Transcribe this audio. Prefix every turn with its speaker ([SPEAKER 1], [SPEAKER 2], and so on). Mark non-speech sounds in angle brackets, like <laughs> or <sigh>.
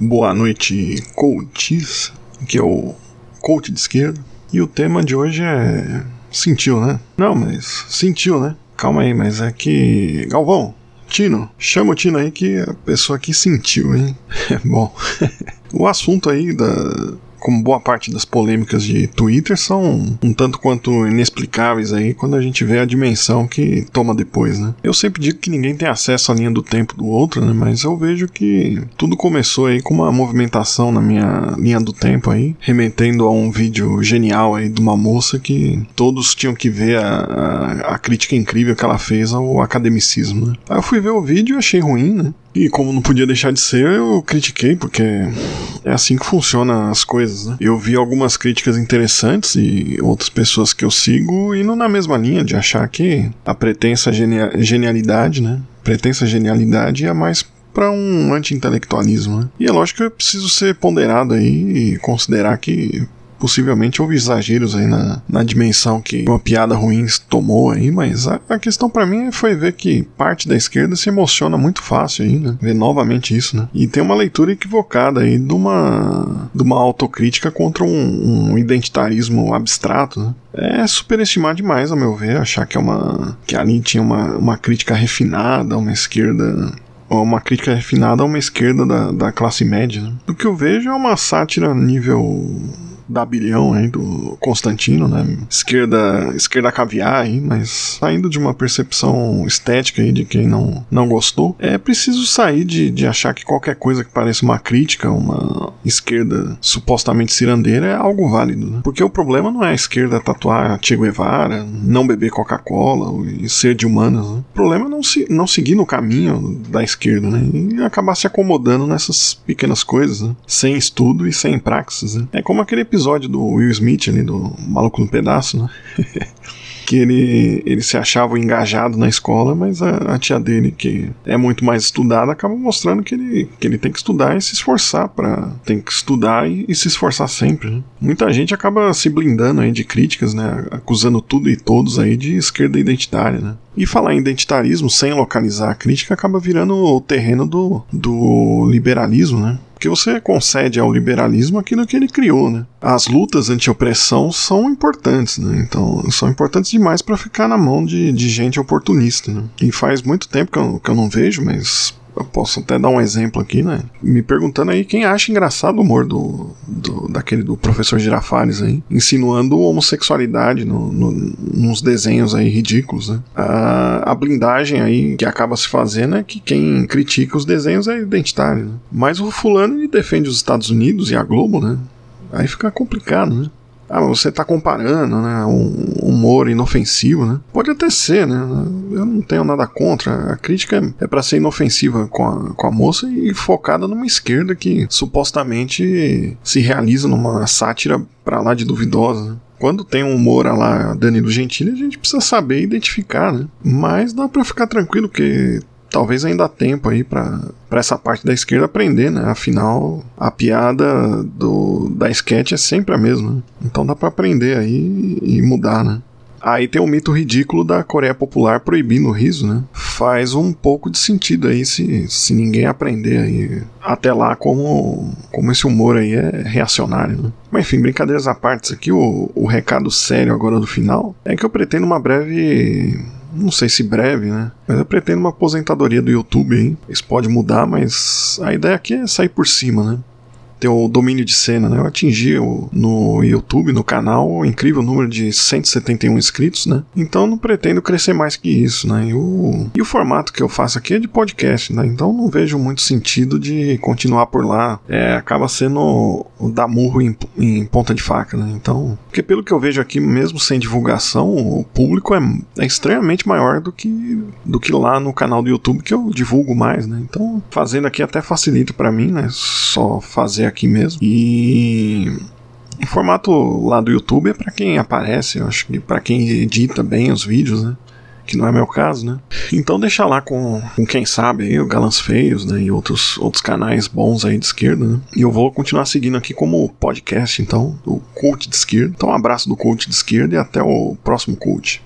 [SPEAKER 1] Boa noite, coaches. Aqui é o coach de esquerda. E o tema de hoje é. Sentiu, né? Não, mas sentiu, né? Calma aí, mas é que. Galvão, Tino, chama o Tino aí que a pessoa aqui sentiu, hein? <laughs> Bom, <laughs> o assunto aí da, como boa parte das polêmicas de Twitter, são um tanto quanto inexplicáveis aí quando a gente vê a dimensão que toma depois, né? Eu sempre digo que ninguém tem acesso à linha do tempo do outro, né? Mas eu vejo que tudo começou aí com uma movimentação na minha linha do tempo aí, remetendo a um vídeo genial aí de uma moça que todos tinham que ver a, a, a crítica incrível que ela fez ao academicismo, né? Aí eu fui ver o vídeo e achei ruim, né? E como não podia deixar de ser, eu critiquei, porque é assim que funcionam as coisas, né? Eu vi algumas críticas interessantes e outras pessoas que eu sigo indo na mesma linha de achar que a pretensa genialidade, né? Pretensa genialidade é mais para um anti-intelectualismo, né? E é lógico que eu preciso ser ponderado aí e considerar que possivelmente houve exageros aí na, na dimensão que uma piada ruim tomou aí, mas a, a questão para mim foi ver que parte da esquerda se emociona muito fácil aí, né? Ver novamente isso, né? E tem uma leitura equivocada aí de uma, de uma autocrítica contra um, um identitarismo abstrato, né? é superestimar demais, a meu ver, achar que é uma que ali tinha uma, uma crítica refinada, uma esquerda uma crítica refinada a uma esquerda da, da classe média. Né? O que eu vejo é uma sátira nível da bilhão aí do Constantino, né? Esquerda, esquerda caviar aí, mas saindo de uma percepção estética aí de quem não, não gostou, é preciso sair de, de achar que qualquer coisa que pareça uma crítica, uma esquerda supostamente cirandeira é algo válido, né? Porque o problema não é a esquerda tatuar Che Guevara, não beber Coca-Cola e ser de humanas, né? O problema é não, se, não seguir no caminho da esquerda, né? E acabar se acomodando nessas pequenas coisas, né? Sem estudo e sem praxis, né? É como aquele episódio do Will Smith ali, do Maluco no Pedaço, né? <laughs> que ele, ele se achava engajado na escola, mas a, a, tia dele, que é muito mais estudada, acaba mostrando que ele, que ele tem que estudar e se esforçar para tem que estudar e, e se esforçar sempre. Né? Muita gente acaba se blindando aí de críticas, né, acusando tudo e todos aí de esquerda identitária, né? E falar em identitarismo sem localizar a crítica acaba virando o terreno do, do liberalismo, né? Porque você concede ao liberalismo aquilo que ele criou, né? As lutas anti-opressão são importantes, né? Então, são importantes demais para ficar na mão de, de gente oportunista, né? E faz muito tempo que eu, que eu não vejo, mas eu posso até dar um exemplo aqui, né? Me perguntando aí quem acha engraçado o humor do, do daquele do professor Girafales aí, insinuando homossexualidade no, no, nos desenhos aí ridículos, né? A, a, blindagem aí que acaba se fazendo é que quem critica os desenhos é identitário, né? Mas o fulano ele defende os Estados Unidos e a Globo, né? Aí fica complicado, né? Ah, você está comparando, né? Um humor inofensivo, né? Pode até ser, né? Eu não tenho nada contra. A crítica é para ser inofensiva com a, com a moça e focada numa esquerda que supostamente se realiza numa sátira para lá de duvidosa. Né? quando tem um humor lá Danilo Gentili, a gente precisa saber identificar, né? Mas dá para ficar tranquilo que talvez ainda há tempo aí para essa parte da esquerda aprender, né? Afinal, a piada do, da sketch é sempre a mesma. Então dá para aprender aí e mudar, né? Aí tem o mito ridículo da Coreia Popular proibindo o riso, né? Faz um pouco de sentido aí se, se ninguém aprender aí até lá como, como esse humor aí é reacionário, né? Mas enfim, brincadeiras à parte, aqui o, o recado sério agora do final é que eu pretendo uma breve não sei se breve, né? Mas eu pretendo uma aposentadoria do YouTube, hein? Isso pode mudar, mas a ideia aqui é sair por cima, né? Ter o domínio de cena, né? Eu atingi o, no YouTube, no canal, o incrível número de 171 inscritos, né? Então não pretendo crescer mais que isso, né? E o, e o formato que eu faço aqui é de podcast, né? Então não vejo muito sentido de continuar por lá. É, acaba sendo dar murro em, em, ponta de faca, né? Então, porque pelo que eu vejo aqui, mesmo sem divulgação, o público é, é extremamente maior do que, do que lá no canal do YouTube que eu divulgo mais, né? Então, fazendo aqui até facilita para mim, né? Só fazer aqui mesmo. E o formato lá do YouTube é para quem aparece, eu acho que para quem edita bem os vídeos, né? Que não é meu caso, né? Então deixa lá com, com quem sabe aí, o Galãs Feios, né? E outros, outros canais bons aí de esquerda, né? E eu vou continuar seguindo aqui como podcast, então, do Cult de Esquerda. Então um abraço do Cult de Esquerda e até o próximo Cult.